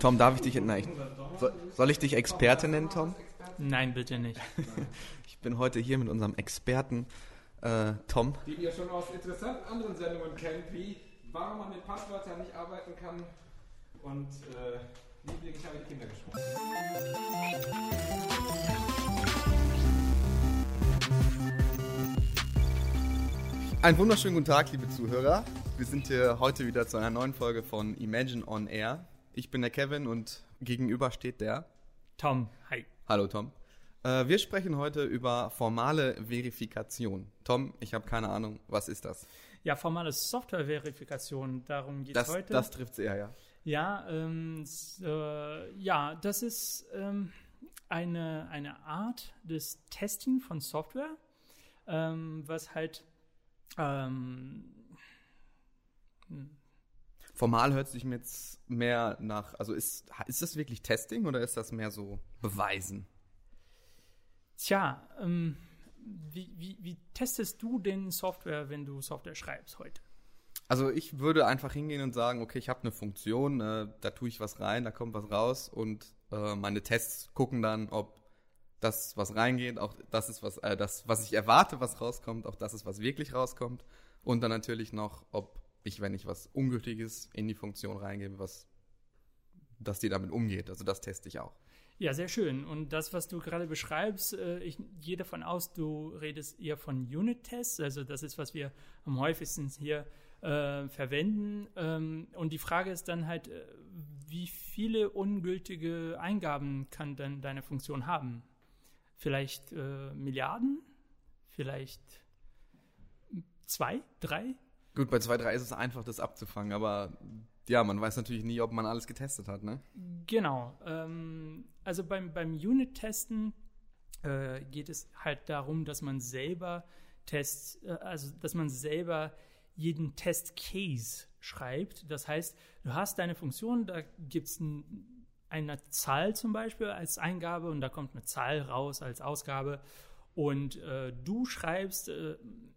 Tom, darf ich dich nein, soll, ich dich Experte nennen, Tom? Nein, bitte nicht. ich bin heute hier mit unserem Experten äh, Tom. Den ihr schon aus interessanten anderen Sendungen kennt, wie warum man mit Passwörtern nicht arbeiten kann und äh, Lieblingshabit Kinder gesprochen. Einen wunderschönen guten Tag, liebe Zuhörer. Wir sind hier heute wieder zu einer neuen Folge von Imagine on Air. Ich bin der Kevin und gegenüber steht der Tom. Hi. Hallo Tom. Äh, wir sprechen heute über formale Verifikation. Tom, ich habe keine Ahnung, was ist das? Ja, formale Software-Verifikation, darum geht es heute. Das trifft es eher, ja. Ja, ähm, äh, ja, das ist ähm, eine, eine Art des Testing von Software, ähm, was halt ähm, hm. Formal hört sich mir jetzt mehr nach, also ist, ist das wirklich Testing oder ist das mehr so Beweisen? Tja, ähm, wie, wie, wie testest du denn Software, wenn du Software schreibst heute? Also ich würde einfach hingehen und sagen, okay, ich habe eine Funktion, äh, da tue ich was rein, da kommt was raus und äh, meine Tests gucken dann, ob das, was reingeht, auch das ist, was, äh, das, was ich erwarte, was rauskommt, auch das ist, was wirklich rauskommt. Und dann natürlich noch, ob ich, wenn ich was Ungültiges in die Funktion reingebe, was, dass die damit umgeht. Also das teste ich auch. Ja, sehr schön. Und das, was du gerade beschreibst, äh, ich gehe davon aus, du redest eher von Unit-Tests. Also das ist, was wir am häufigsten hier äh, verwenden. Ähm, und die Frage ist dann halt, äh, wie viele ungültige Eingaben kann dann deine Funktion haben? Vielleicht äh, Milliarden? Vielleicht zwei, drei? Gut, bei zwei, drei ist es einfach, das abzufangen, aber ja, man weiß natürlich nie, ob man alles getestet hat, ne? Genau. Ähm, also beim, beim Unit-Testen äh, geht es halt darum, dass man selber Tests, äh, also dass man selber jeden Test-Case schreibt. Das heißt, du hast deine Funktion, da gibt es ein, eine Zahl zum Beispiel als Eingabe und da kommt eine Zahl raus als Ausgabe und äh, du schreibst äh,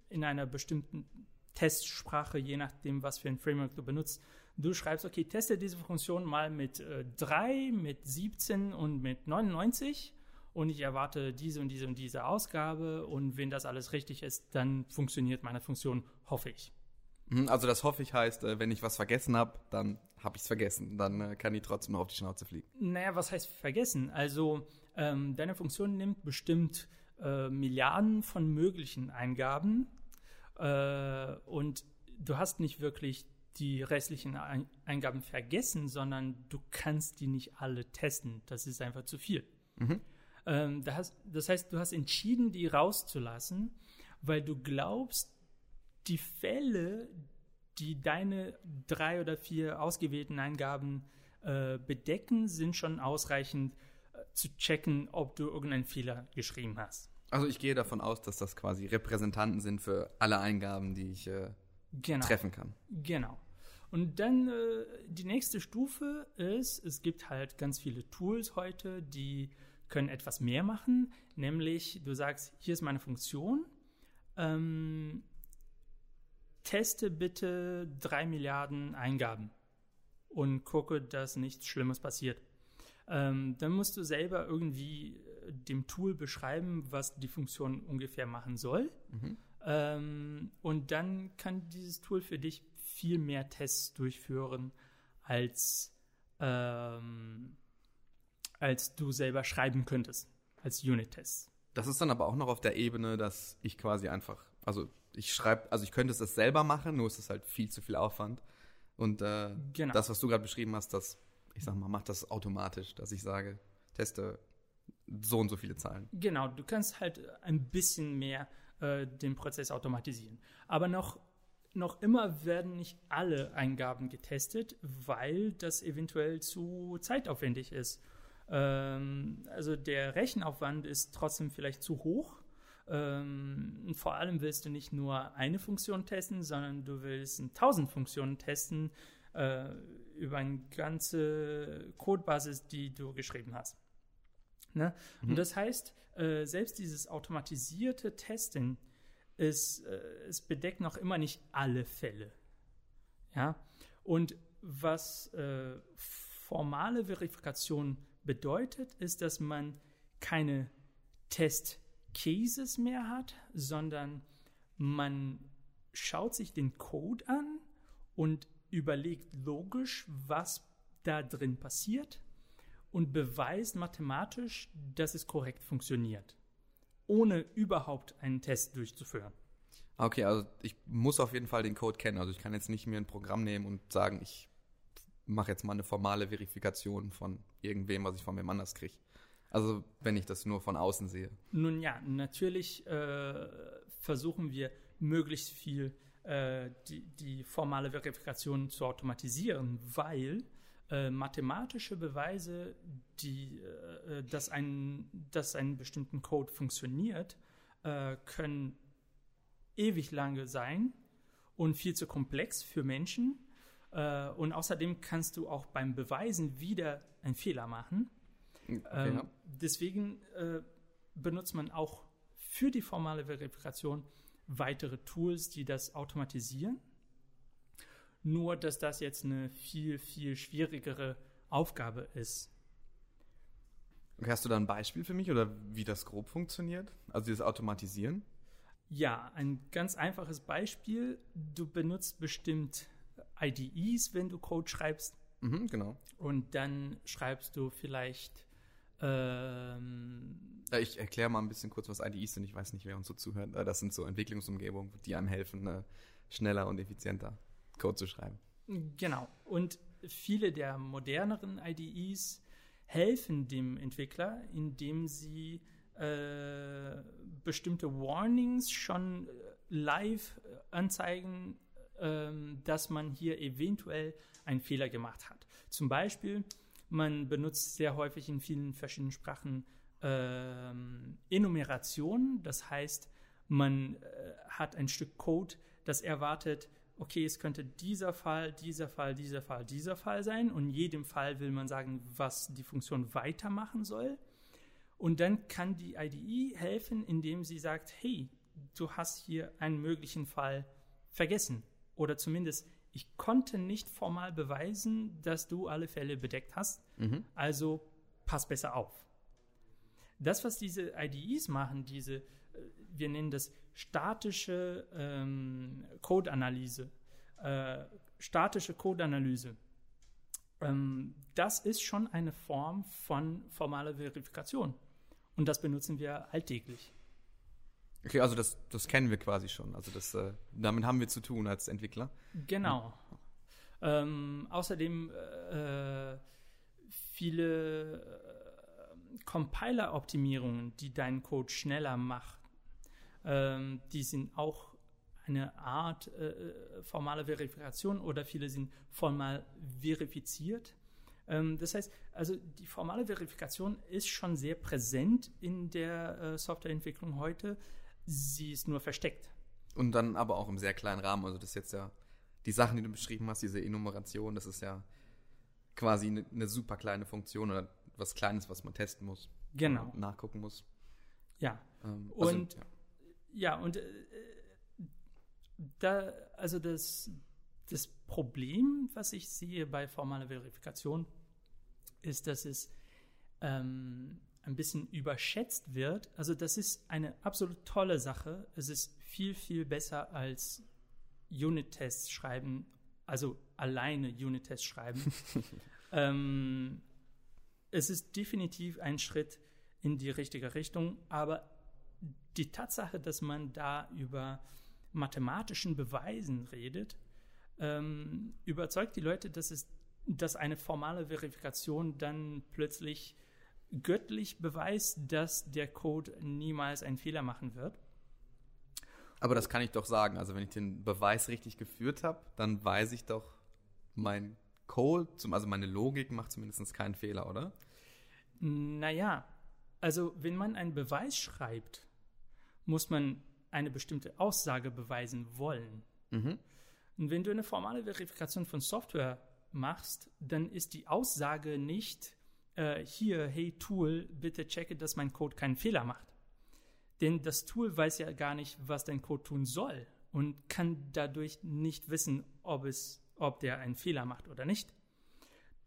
in einer bestimmten Testsprache, je nachdem, was für ein Framework du benutzt, du schreibst, okay, teste diese Funktion mal mit äh, 3, mit 17 und mit 99 und ich erwarte diese und diese und diese Ausgabe und wenn das alles richtig ist, dann funktioniert meine Funktion, hoffe ich. Mhm, also das hoffe ich heißt, äh, wenn ich was vergessen habe, dann habe ich es vergessen. Dann äh, kann die trotzdem noch auf die Schnauze fliegen. Naja, was heißt vergessen? Also ähm, deine Funktion nimmt bestimmt äh, Milliarden von möglichen Eingaben äh, und du hast nicht wirklich die restlichen Eingaben vergessen, sondern du kannst die nicht alle testen. Das ist einfach zu viel. Mhm. Ähm, das, das heißt, du hast entschieden, die rauszulassen, weil du glaubst, die Fälle, die deine drei oder vier ausgewählten Eingaben äh, bedecken, sind schon ausreichend äh, zu checken, ob du irgendeinen Fehler geschrieben hast. Also ich gehe davon aus, dass das quasi Repräsentanten sind für alle Eingaben, die ich äh, genau. treffen kann. Genau. Und dann äh, die nächste Stufe ist, es gibt halt ganz viele Tools heute, die können etwas mehr machen, nämlich du sagst, hier ist meine Funktion, ähm, teste bitte drei Milliarden Eingaben und gucke, dass nichts Schlimmes passiert. Ähm, dann musst du selber irgendwie dem Tool beschreiben, was die Funktion ungefähr machen soll. Mhm. Ähm, und dann kann dieses Tool für dich viel mehr Tests durchführen, als, ähm, als du selber schreiben könntest, als Unit-Tests. Das ist dann aber auch noch auf der Ebene, dass ich quasi einfach, also ich schreibe, also ich könnte es selber machen, nur ist es halt viel zu viel Aufwand. Und äh, genau. das, was du gerade beschrieben hast, das, ich sag mal, macht das automatisch, dass ich sage, teste so und so viele Zahlen. Genau, du kannst halt ein bisschen mehr äh, den Prozess automatisieren. Aber noch noch immer werden nicht alle Eingaben getestet, weil das eventuell zu zeitaufwendig ist. Ähm, also der Rechenaufwand ist trotzdem vielleicht zu hoch. Ähm, vor allem willst du nicht nur eine Funktion testen, sondern du willst tausend Funktionen testen äh, über eine ganze Codebasis, die du geschrieben hast. Ne? Mhm. Und das heißt, äh, selbst dieses automatisierte Testen es, äh, es bedeckt noch immer nicht alle Fälle. Ja, und was äh, formale Verifikation bedeutet, ist, dass man keine Test-Cases mehr hat, sondern man schaut sich den Code an und überlegt logisch, was da drin passiert und beweist mathematisch, dass es korrekt funktioniert, ohne überhaupt einen Test durchzuführen. Okay, also ich muss auf jeden Fall den Code kennen. Also ich kann jetzt nicht mir ein Programm nehmen und sagen, ich mache jetzt mal eine formale Verifikation von irgendwem, was ich von wem anders kriege. Also wenn ich das nur von außen sehe. Nun ja, natürlich äh, versuchen wir möglichst viel äh, die, die formale Verifikation zu automatisieren, weil äh, mathematische Beweise, die, äh, dass, ein, dass ein bestimmten Code funktioniert, äh, können ewig lange sein und viel zu komplex für Menschen. Äh, und außerdem kannst du auch beim Beweisen wieder einen Fehler machen. Okay, ähm, ja. Deswegen äh, benutzt man auch für die formale Verifikation weitere Tools, die das automatisieren. Nur, dass das jetzt eine viel, viel schwierigere Aufgabe ist. Hast du da ein Beispiel für mich oder wie das grob funktioniert? Also dieses Automatisieren? Ja, ein ganz einfaches Beispiel. Du benutzt bestimmt IDEs, wenn du Code schreibst. Mhm, genau. Und dann schreibst du vielleicht. Ähm, ich erkläre mal ein bisschen kurz, was IDEs sind. Ich weiß nicht, wer uns so zuhört. Das sind so Entwicklungsumgebungen, die einem helfen, äh, schneller und effizienter Code zu schreiben. Genau. Und viele der moderneren IDEs helfen dem Entwickler, indem sie äh, bestimmte Warnings schon äh, live äh, anzeigen, ähm, dass man hier eventuell einen Fehler gemacht hat. Zum Beispiel, man benutzt sehr häufig in vielen verschiedenen Sprachen ähm, Enumeration, das heißt, man äh, hat ein Stück Code, das erwartet, okay, es könnte dieser Fall, dieser Fall, dieser Fall, dieser Fall sein und in jedem Fall will man sagen, was die Funktion weitermachen soll. Und dann kann die IDE helfen, indem sie sagt, hey, du hast hier einen möglichen Fall vergessen. Oder zumindest, ich konnte nicht formal beweisen, dass du alle Fälle bedeckt hast. Mhm. Also pass besser auf. Das, was diese IDEs machen, diese, äh, wir nennen das statische ähm, Code-Analyse, äh, statische Code-Analyse, ähm, das ist schon eine Form von formaler Verifikation. Und das benutzen wir alltäglich. Okay, also das, das kennen wir quasi schon. Also das, äh, damit haben wir zu tun als Entwickler. Genau. Ähm, außerdem äh, viele äh, Compiler-Optimierungen, die deinen Code schneller machen, ähm, die sind auch eine Art äh, äh formale Verifikation oder viele sind formal verifiziert. Ähm, das heißt, also die formale Verifikation ist schon sehr präsent in der äh, Softwareentwicklung heute. Sie ist nur versteckt. Und dann aber auch im sehr kleinen Rahmen. Also das ist jetzt ja die Sachen, die du beschrieben hast, diese Enumeration, das ist ja quasi eine, eine super kleine Funktion oder was Kleines, was man testen muss. Genau. Nachgucken muss. Ja. Ähm, also, und ja. Ja, und äh, da, also das, das Problem, was ich sehe bei formaler Verifikation, ist, dass es ähm, ein bisschen überschätzt wird. Also das ist eine absolut tolle Sache. Es ist viel, viel besser als Unit-Tests schreiben, also alleine Unit-Tests schreiben. ähm, es ist definitiv ein Schritt in die richtige Richtung, aber die Tatsache, dass man da über mathematischen Beweisen redet, ähm, überzeugt die Leute, dass es dass eine formale Verifikation dann plötzlich göttlich beweist, dass der Code niemals einen Fehler machen wird. Aber das kann ich doch sagen. Also wenn ich den Beweis richtig geführt habe, dann weiß ich doch, mein Code, also meine Logik macht zumindest keinen Fehler, oder? Naja, also wenn man einen Beweis schreibt, muss man eine bestimmte Aussage beweisen wollen. Mhm. Und wenn du eine formale Verifikation von Software machst, dann ist die Aussage nicht äh, hier, hey Tool, bitte checke, dass mein Code keinen Fehler macht. Denn das Tool weiß ja gar nicht, was dein Code tun soll und kann dadurch nicht wissen, ob es, ob der einen Fehler macht oder nicht.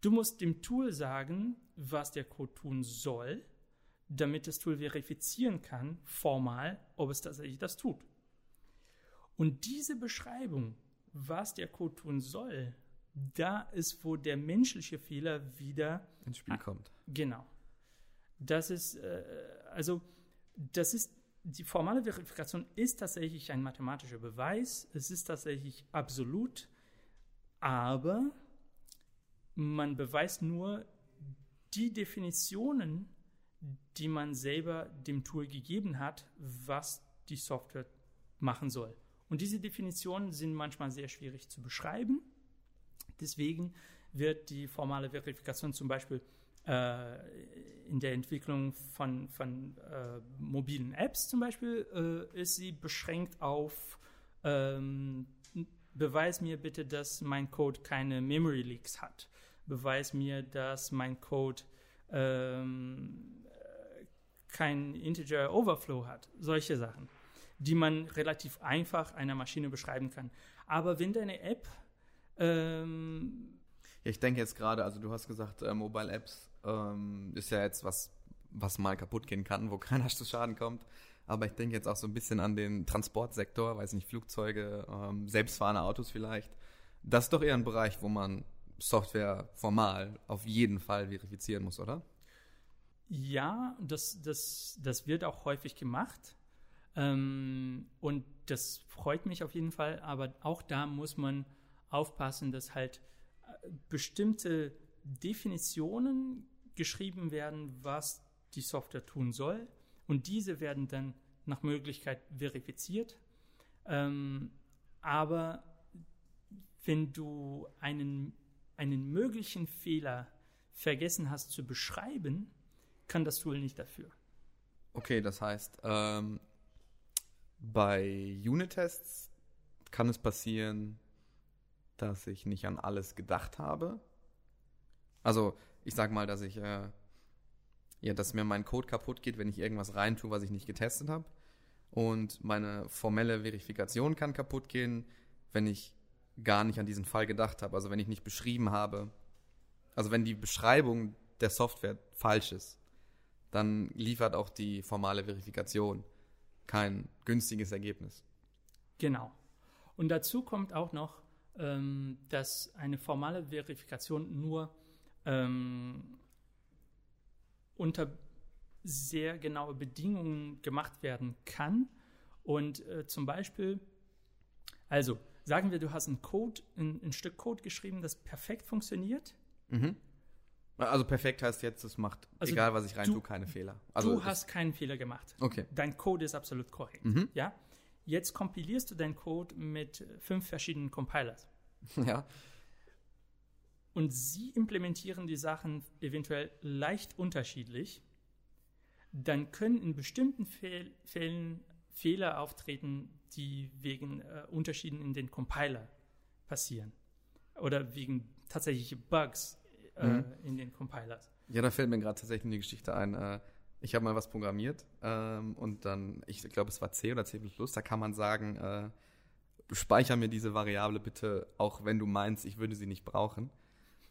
Du musst dem Tool sagen, was der Code tun soll, damit das Tool verifizieren kann, formal, ob es tatsächlich das tut. Und diese Beschreibung, was der Code tun soll, da ist, wo der menschliche Fehler wieder ins Spiel kommt. Genau. Das ist, äh, also, das ist, die formale Verifikation ist tatsächlich ein mathematischer Beweis. Es ist tatsächlich absolut, aber man beweist nur die Definitionen, die man selber dem Tool gegeben hat, was die Software machen soll. Und diese Definitionen sind manchmal sehr schwierig zu beschreiben. Deswegen wird die formale Verifikation zum Beispiel äh, in der Entwicklung von, von äh, mobilen Apps zum Beispiel äh, ist sie beschränkt auf ähm, beweis mir bitte, dass mein Code keine Memory Leaks hat. Beweis mir, dass mein Code ähm, kein Integer Overflow hat. Solche Sachen, die man relativ einfach einer Maschine beschreiben kann. Aber wenn deine App ähm, ich denke jetzt gerade, also du hast gesagt, äh, Mobile Apps ähm, ist ja jetzt was, was mal kaputt gehen kann, wo keiner zu Schaden kommt. Aber ich denke jetzt auch so ein bisschen an den Transportsektor, weiß nicht, Flugzeuge, ähm, selbstfahrende Autos vielleicht. Das ist doch eher ein Bereich, wo man Software formal auf jeden Fall verifizieren muss, oder? Ja, das, das, das wird auch häufig gemacht. Ähm, und das freut mich auf jeden Fall. Aber auch da muss man aufpassen, dass halt äh, bestimmte Definitionen geschrieben werden, was die Software tun soll. Und diese werden dann nach Möglichkeit verifiziert. Ähm, aber wenn du einen, einen möglichen Fehler vergessen hast zu beschreiben, kann das Tool nicht dafür. Okay, das heißt, ähm, bei Unit-Tests kann es passieren, dass ich nicht an alles gedacht habe. Also, ich sag mal, dass ich, äh, ja, dass mir mein Code kaputt geht, wenn ich irgendwas reintue, was ich nicht getestet habe. Und meine formelle Verifikation kann kaputt gehen, wenn ich gar nicht an diesen Fall gedacht habe. Also wenn ich nicht beschrieben habe, also wenn die Beschreibung der Software falsch ist, dann liefert auch die formale Verifikation kein günstiges Ergebnis. Genau. Und dazu kommt auch noch, ähm, dass eine formale Verifikation nur ähm, unter sehr genaue Bedingungen gemacht werden kann. Und äh, zum Beispiel, also sagen wir, du hast ein Code, ein, ein Stück Code geschrieben, das perfekt funktioniert. Mhm. Also perfekt heißt jetzt, es macht, also egal was ich rein tue, keine Fehler. Also du hast keinen Fehler gemacht. Okay. Dein Code ist absolut korrekt. Mhm. Ja? Jetzt kompilierst du deinen Code mit fünf verschiedenen Compilers. Ja. Und sie implementieren die Sachen eventuell leicht unterschiedlich. Dann können in bestimmten Fehl Fällen Fehler auftreten, die wegen äh, Unterschieden in den Compiler passieren. Oder wegen tatsächliche Bugs äh, mhm. in den Compilers. Ja, da fällt mir gerade tatsächlich eine Geschichte ein. Äh, ich habe mal was programmiert ähm, und dann, ich glaube, es war C oder C++, da kann man sagen, äh, speicher mir diese Variable bitte, auch wenn du meinst, ich würde sie nicht brauchen.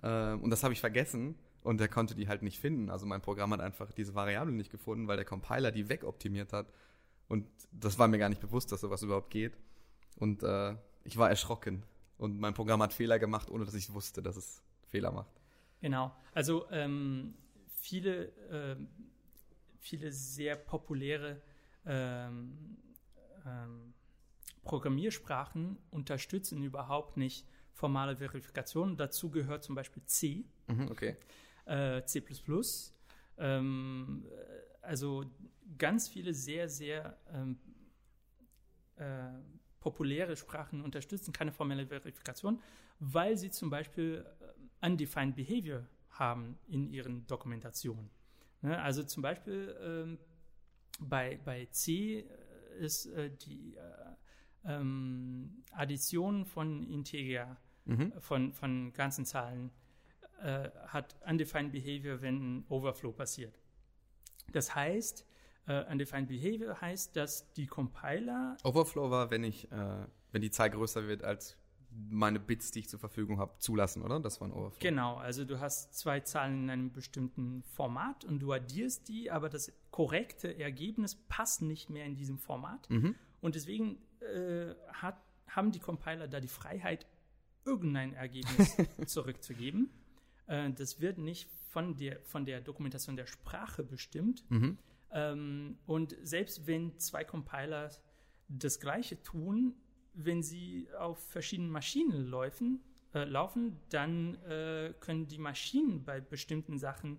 Ähm, und das habe ich vergessen und der konnte die halt nicht finden. Also mein Programm hat einfach diese Variable nicht gefunden, weil der Compiler die wegoptimiert hat. Und das war mir gar nicht bewusst, dass sowas überhaupt geht. Und äh, ich war erschrocken. Und mein Programm hat Fehler gemacht, ohne dass ich wusste, dass es Fehler macht. Genau. Also ähm, viele, äh, viele sehr populäre ähm, ähm, Programmiersprachen unterstützen überhaupt nicht formale Verifikation. Dazu gehört zum Beispiel C, mhm, okay. äh, C++. Ähm, also ganz viele sehr, sehr ähm, äh, populäre Sprachen unterstützen keine formelle Verifikation, weil sie zum Beispiel undefined behavior haben in ihren Dokumentationen. Ne? Also zum Beispiel ähm, bei, bei C ist äh, die äh, ähm, Addition von Integer, mhm. von, von ganzen Zahlen, äh, hat undefined behavior, wenn ein Overflow passiert. Das heißt, uh, undefined behavior heißt, dass die Compiler. Overflow war, wenn ich, äh, wenn die Zahl größer wird als meine Bits, die ich zur Verfügung habe, zulassen, oder? Das war ein Overflow. Genau, also du hast zwei Zahlen in einem bestimmten Format und du addierst die, aber das korrekte Ergebnis passt nicht mehr in diesem Format. Mhm. Und deswegen äh, hat, haben die Compiler da die Freiheit, irgendein Ergebnis zurückzugeben. Äh, das wird nicht von der, von der Dokumentation der Sprache bestimmt. Mhm. Ähm, und selbst wenn zwei Compiler das Gleiche tun, wenn sie auf verschiedenen Maschinen laufen, äh, laufen dann äh, können die Maschinen bei bestimmten Sachen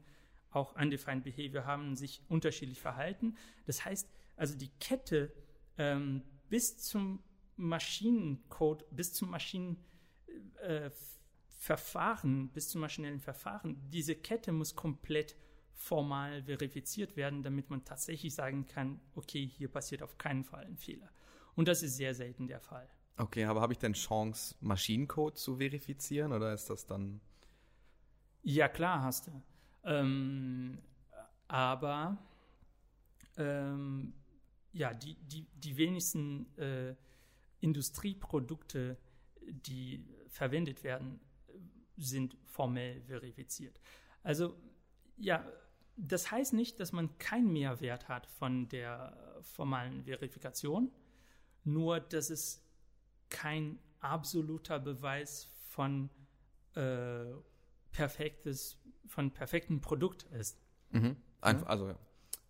auch undefined behavior haben, sich unterschiedlich verhalten. Das heißt, also die Kette ähm, bis zum Maschinencode, bis zum Maschinenverfahren, äh, bis zum maschinellen Verfahren, diese Kette muss komplett formal verifiziert werden, damit man tatsächlich sagen kann, okay, hier passiert auf keinen Fall ein Fehler. Und das ist sehr selten der Fall. Okay, aber habe ich denn Chance, Maschinencode zu verifizieren oder ist das dann. Ja, klar hast du. Ähm, aber ähm, ja, die, die, die wenigsten äh, Industrieprodukte, die verwendet werden, sind formell verifiziert. Also ja, das heißt nicht, dass man keinen Mehrwert hat von der formalen Verifikation, nur dass es kein absoluter Beweis von äh, perfektes, von perfektem Produkt ist. Mhm. Einf ja? Also ja.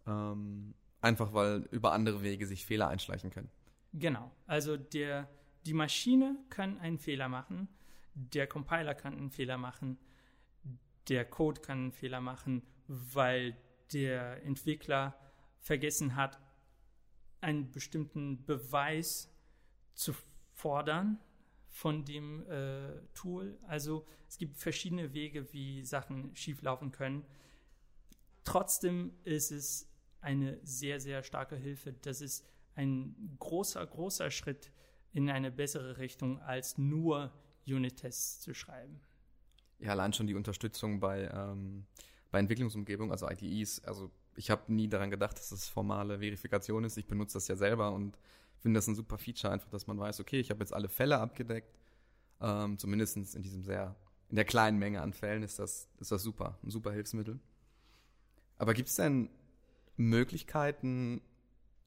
Ähm, einfach weil über andere Wege sich Fehler einschleichen können. Genau. Also der, die Maschine kann einen Fehler machen, der Compiler kann einen Fehler machen, der Code kann einen Fehler machen, weil der Entwickler vergessen hat, einen bestimmten Beweis zu fordern von dem äh, Tool. Also es gibt verschiedene Wege, wie Sachen schieflaufen können. Trotzdem ist es eine sehr, sehr starke Hilfe. Das ist ein großer, großer Schritt in eine bessere Richtung, als nur Unit-Tests zu schreiben. Ja, allein schon die Unterstützung bei, ähm, bei Entwicklungsumgebung, also IDEs. Also ich habe nie daran gedacht, dass es formale Verifikation ist. Ich benutze das ja selber und finde das ein super Feature, einfach, dass man weiß, okay, ich habe jetzt alle Fälle abgedeckt. Ähm, Zumindest in diesem sehr, in der kleinen Menge an Fällen ist das, ist das super, ein super Hilfsmittel. Aber gibt es denn Möglichkeiten,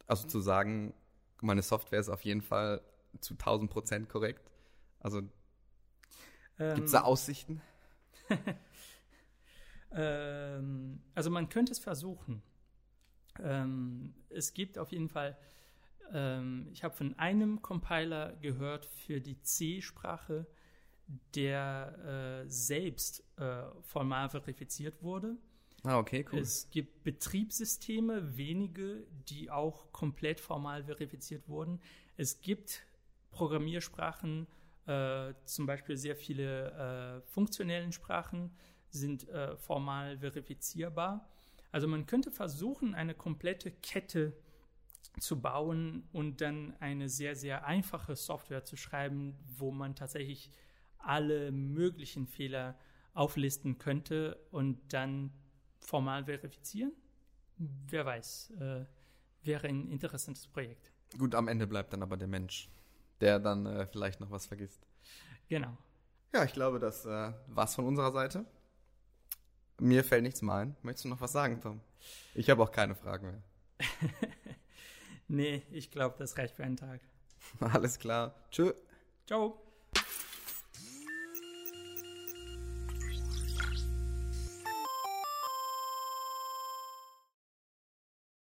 also zu sagen, meine Software ist auf jeden Fall zu 1000 Prozent korrekt? Also ähm, gibt es da Aussichten? ähm, also man könnte es versuchen. Ähm, es gibt auf jeden Fall, ähm, ich habe von einem Compiler gehört für die C-Sprache, der äh, selbst äh, formal verifiziert wurde. Ah, okay, cool. Es gibt Betriebssysteme, wenige, die auch komplett formal verifiziert wurden. Es gibt Programmiersprachen, äh, zum Beispiel sehr viele äh, funktionellen Sprachen sind äh, formal verifizierbar. Also man könnte versuchen, eine komplette Kette zu bauen und dann eine sehr, sehr einfache Software zu schreiben, wo man tatsächlich alle möglichen Fehler auflisten könnte und dann formal verifizieren. Wer weiß, äh, wäre ein interessantes Projekt. Gut, am Ende bleibt dann aber der Mensch, der dann äh, vielleicht noch was vergisst. Genau. Ja, ich glaube, das äh, war's von unserer Seite. Mir fällt nichts mehr ein. Möchtest du noch was sagen, Tom? Ich habe auch keine Fragen mehr. nee, ich glaube, das reicht für einen Tag. Alles klar. Tschö. Ciao.